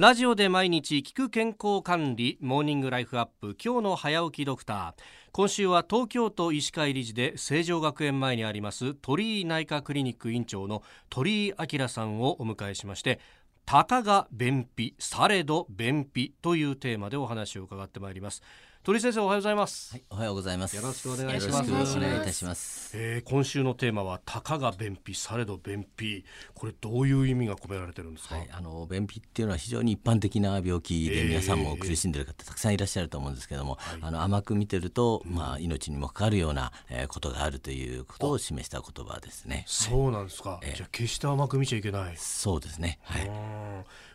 ラジオで毎日聞く健康管理モーニングライフアップ今日の早起きドクター。今週は東京都医師会理事で成城学園前にあります鳥居内科クリニック院長の鳥居明さんをお迎えしましてたかが便秘されど便秘というテーマでお話を伺ってまいります。鳥先生おはようございます、はい、おはようございます。よろしくお願いします。よろしくお願いいたします、えー、今週のテーマはたかが便秘されど便秘。これどういう意味が込められてるんですか、はい、あの便秘っていうのは非常に一般的な病気で皆さんも苦しんでる方たくさんいらっしゃると思うんですけども、えー、あの甘く見てると、まあ命にもかかるような、えー、ことがあるということを示した言葉ですね。そうなんですか、えー、じゃあ決して甘く見ちゃいけない。そうですね。はい。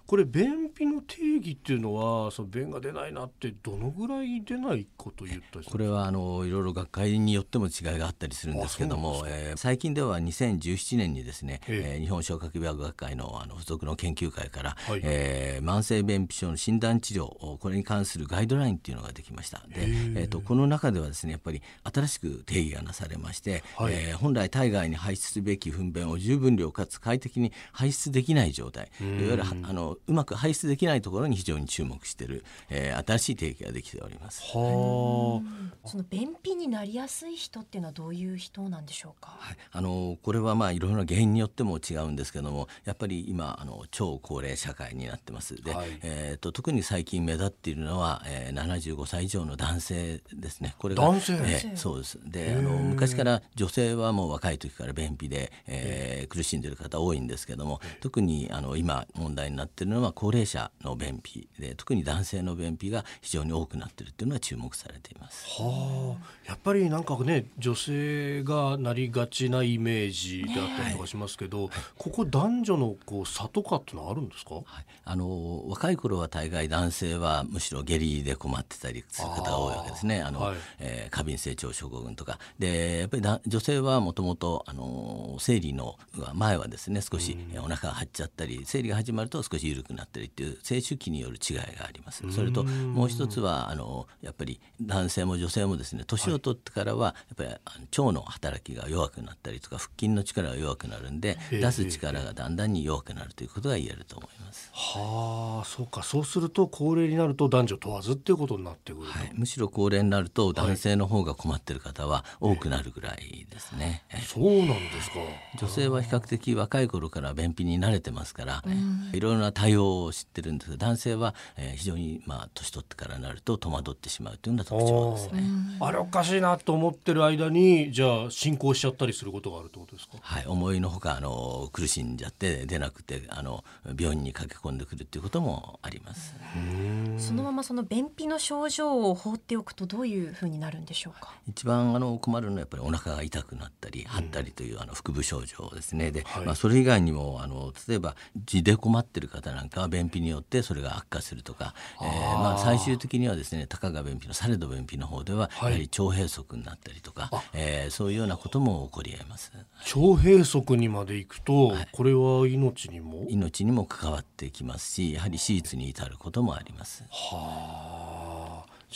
これ便秘の定義っていうのはその便が出ないなってどのぐらい出ないこと言ったこれはあのいろいろ学会によっても違いがあったりするんですけども、えー、最近では2017年にですね、えー、日本消化器病学会のあの付属の研究会から、はい、えー、慢性便秘症の診断治療これに関するガイドラインっていうのができました。で、え。ーと、この中ではですねやっぱり新しく定義がなされまして、はい、えー、本来体外に排出すべき糞便を十分量かつ快適に排出できない状態。いわゆるあのうまく排出できないところに非常に注目している、えー、新しい提携ができております。はその便秘になりやすい人っていうのはどういう人なんでしょうか？はい、あのこれはまあいろいろな原因によっても違うんですけども、やっぱり今あの超高齢社会になってます。で、はい、えっ、ー、と特に最近目立っているのは、えー、75歳以上の男性ですね。これが男性、えー、そうです。で、あの昔から女性はもう若い時から便秘で、えー、苦しんでいる方多いんですけども、特にあの今問題になっているのは高齢者の便秘で特に男性の便秘が非常に多くなっているというのは注目されています。はあ、やっぱりなんかね女性がなりがちなイメージだったりとかしますけど、ねはい、ここ男女のこう差とかってのはあるんですか、はい、あの若い頃は大概男性はむしろ下痢で困ってたりする方が多いわけですね。あの、はい、えー、過敏性腸症候群とか。でやっぱりだ女性はもともと生理の前はですね少しお腹が張っちゃったり生理が始まると少し緩くなったりっていう性周期による違いがあります。それともう一つはあのやっぱり男性も女性もですね年を取ってからはやっぱり腸の働きが弱くなったりとか腹筋の力が弱くなるんで出す力がだんだんに弱くなるということが言えると思います。はあそうか。そうすると高齢になると男女問わずっていうことになってくる、はい、むしろ高齢になると男性の方が困っている方は多くなるぐらいですね。そうなんですか。女性は比較的若い頃から便秘に慣れてますから、いろいろな対応を知ってるんですが男性は、えー、非常にまあ年取ってからなると戸惑ってしまうというような特徴ですね。あれおかしいなと思ってる間にじゃあ進行しちゃったりすることがあるってことですか？はい思いのほかあの苦しんじゃって出なくてあの病院に駆け込んでくるっていうこともあります。そのままその便秘の症状を放っておくとどういうふうになるんでしょうか？一番あの困るのはやっぱりお腹が痛くなったり張ったりというあの腹部症状ですね。で、はい、まあそれ以外にもあの例えば痔で困ってる方なんかは便秘によってそれが悪化するとか、えー、まあ最終的にはですねたかが便秘のされど便秘の方ではやはり腸閉塞になったりとか、はい、えー、そういうようなことも起こりえます。腸閉塞にまで行くと、はい、これは命にも？命にも関わってきますしやはり手術に至ることもあります。はあ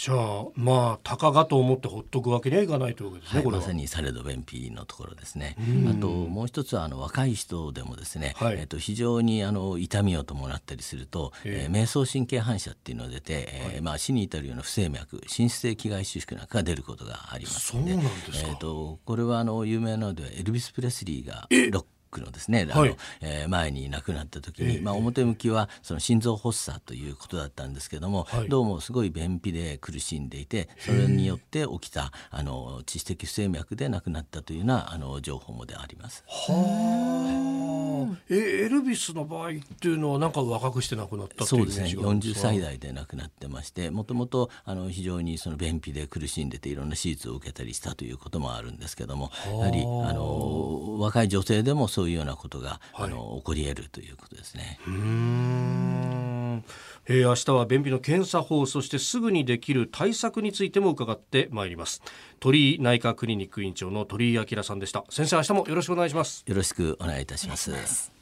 じゃあまあたかがと思ってほっとくわけにはいかないというわけですね、はい、まさにされど便秘のところですね。あともう一つはあの若い人でもですね、はい、えっと非常にあの痛みを伴ったりすると、えー、迷走神経反射っていうのが出て、えー、はい、まあ死に至るような不整脈、心室性気外収縮なんかが出ることがありますので、そうなんですえっ、とこれはあの有名なのではエルビスプレスリーがロックのですね、あの、はい、えー、前に亡くなった時に、えー、まあ、表向きはその心臓発作ということだったんですけども、はい、どうもすごい便秘で苦しんでいてそれによって起きたあの窒息不整脈で亡くなったというようなあの情報もであります。はあ、えエルビスの場合っていうのはなんか若くして亡くなったそうですね。40歳代で亡くなってましてもともとあの非常にその便秘で苦しんでていろんな手術を受けたりしたということもあるんですけどもやはりあの若い女性でもそういうようなことが、はい、あの起こり得るということですね。うんえー、明日は便秘の検査法そしてすぐにできる対策についても伺ってまいります。鳥居内科クリニック院長の鳥居明さんでした。先生明日もよろしくお願いします。よろしくお願いいたします